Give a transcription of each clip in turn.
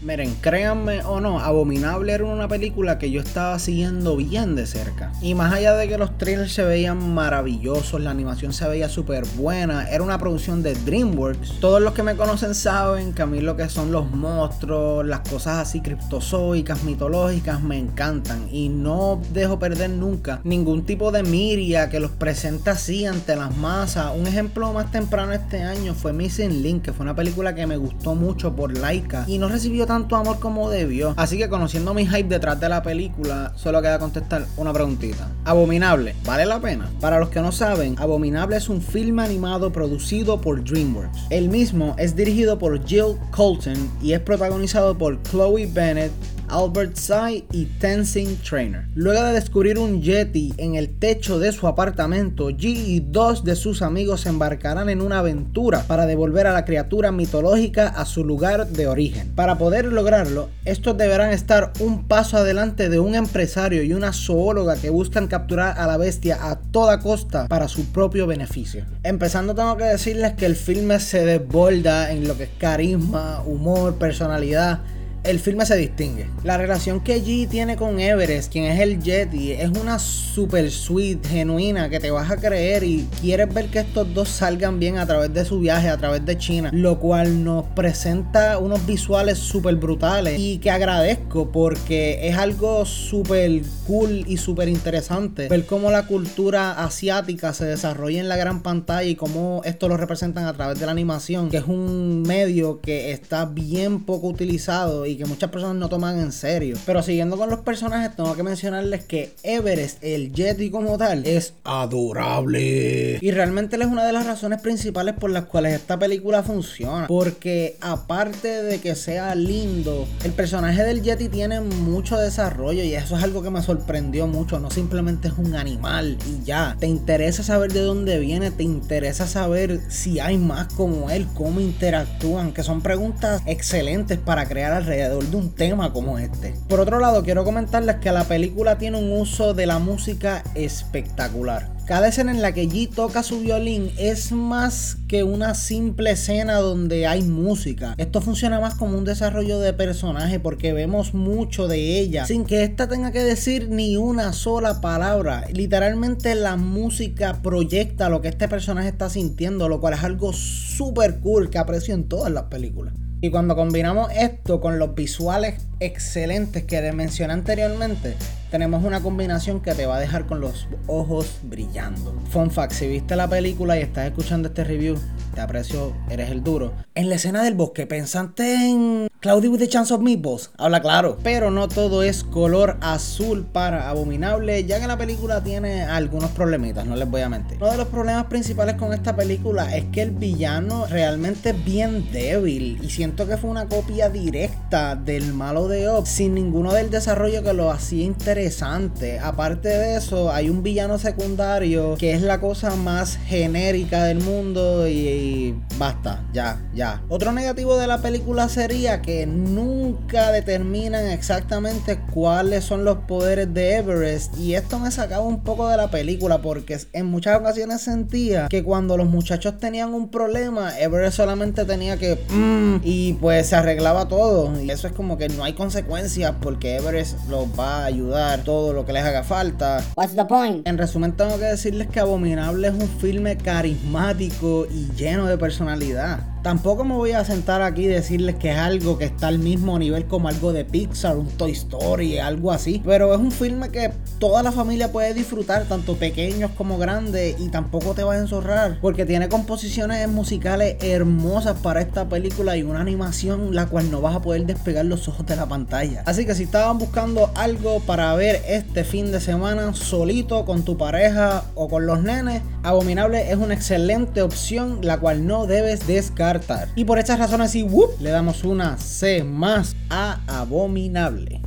Miren, créanme o no, Abominable era una película que yo estaba siguiendo bien de cerca. Y más allá de que los trailers se veían maravillosos, la animación se veía súper buena, era una producción de DreamWorks. Todos los que me conocen saben que a mí lo que son los monstruos, las cosas así criptozoicas, mitológicas, me encantan. Y no dejo perder nunca ningún tipo de miria que los presenta así ante las masas. Un ejemplo más temprano este año fue Missing Link, que fue una película que me gustó mucho por Laika y no recibió tanto amor como debió. Así que conociendo mi hype detrás de la película, solo queda contestar una preguntita. Abominable, ¿vale la pena? Para los que no saben, Abominable es un filme animado producido por DreamWorks. El mismo es dirigido por Jill Colton y es protagonizado por Chloe Bennett, Albert Tsai y Tenzin Trainer. Luego de descubrir un Yeti en el techo de su apartamento, G y dos de sus amigos se embarcarán en una aventura para devolver a la criatura mitológica a su lugar de origen. Para poder lograrlo, estos deberán estar un paso adelante de un empresario y una zoóloga que buscan capturar a la bestia a toda costa para su propio beneficio. Empezando tengo que decirles que el filme se desborda en lo que es carisma, humor, personalidad el filme se distingue. La relación que G tiene con Everest, quien es el Yeti, es una super sweet, genuina, que te vas a creer y quieres ver que estos dos salgan bien a través de su viaje, a través de China, lo cual nos presenta unos visuales súper brutales y que agradezco porque es algo súper cool y súper interesante ver cómo la cultura asiática se desarrolla en la gran pantalla y cómo esto lo representan a través de la animación, que es un medio que está bien poco utilizado y que muchas personas no toman en serio. Pero siguiendo con los personajes, tengo que mencionarles que Everest, el Yeti como tal, es adorable. Y realmente él es una de las razones principales por las cuales esta película funciona. Porque aparte de que sea lindo, el personaje del Yeti tiene mucho desarrollo y eso es algo que me sorprendió mucho. No simplemente es un animal y ya. Te interesa saber de dónde viene, te interesa saber si hay más como él, cómo interactúan, que son preguntas excelentes para crear alrededor de un tema como este. Por otro lado, quiero comentarles que la película tiene un uso de la música espectacular. Cada escena en la que G toca su violín es más que una simple escena donde hay música. Esto funciona más como un desarrollo de personaje porque vemos mucho de ella sin que ésta tenga que decir ni una sola palabra. Literalmente la música proyecta lo que este personaje está sintiendo, lo cual es algo súper cool que aprecio en todas las películas. Y cuando combinamos esto con los visuales excelentes que les mencioné anteriormente, tenemos una combinación que te va a dejar con los ojos brillando. Fun fact, si viste la película y estás escuchando este review, te aprecio, eres el duro. En la escena del bosque, pensaste en Cloudy with the Chance of Meatballs, habla claro. Pero no todo es color azul para Abominable, ya que la película tiene algunos problemitas, no les voy a mentir. Uno de los problemas principales con esta película es que el villano realmente es bien débil y siento que fue una copia directa del malo de Up sin ninguno del desarrollo que lo hacía interesante. Aparte de eso, hay un villano secundario que es la cosa más genérica del mundo y, basta, ya, ya. Otro negativo de la película sería que que nunca determinan exactamente cuáles son los poderes de Everest. Y esto me sacaba un poco de la película porque en muchas ocasiones sentía que cuando los muchachos tenían un problema, Everest solamente tenía que... Mm", y pues se arreglaba todo. Y eso es como que no hay consecuencias porque Everest los va a ayudar todo lo que les haga falta. What's the point? En resumen tengo que decirles que Abominable es un filme carismático y lleno de personalidad. Tampoco me voy a sentar aquí y decirles que es algo que está al mismo nivel como algo de Pixar, un Toy Story, algo así. Pero es un filme que toda la familia puede disfrutar, tanto pequeños como grandes, y tampoco te va a enzorrar. Porque tiene composiciones musicales hermosas para esta película y una animación la cual no vas a poder despegar los ojos de la pantalla. Así que si estaban buscando algo para ver este fin de semana solito con tu pareja o con los nenes, Abominable es una excelente opción la cual no debes descartar y por estas razones y le damos una C más a Abominable.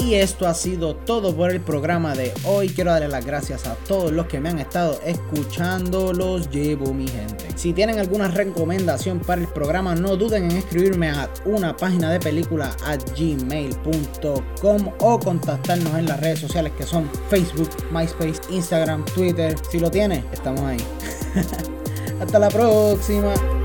Y esto ha sido todo por el programa de hoy. Quiero darle las gracias a todos los que me han estado escuchando. Los llevo, mi gente. Si tienen alguna recomendación para el programa, no duden en escribirme a una página de película a gmail.com o contactarnos en las redes sociales que son Facebook, MySpace, Instagram, Twitter. Si lo tiene, estamos ahí. Hasta la próxima.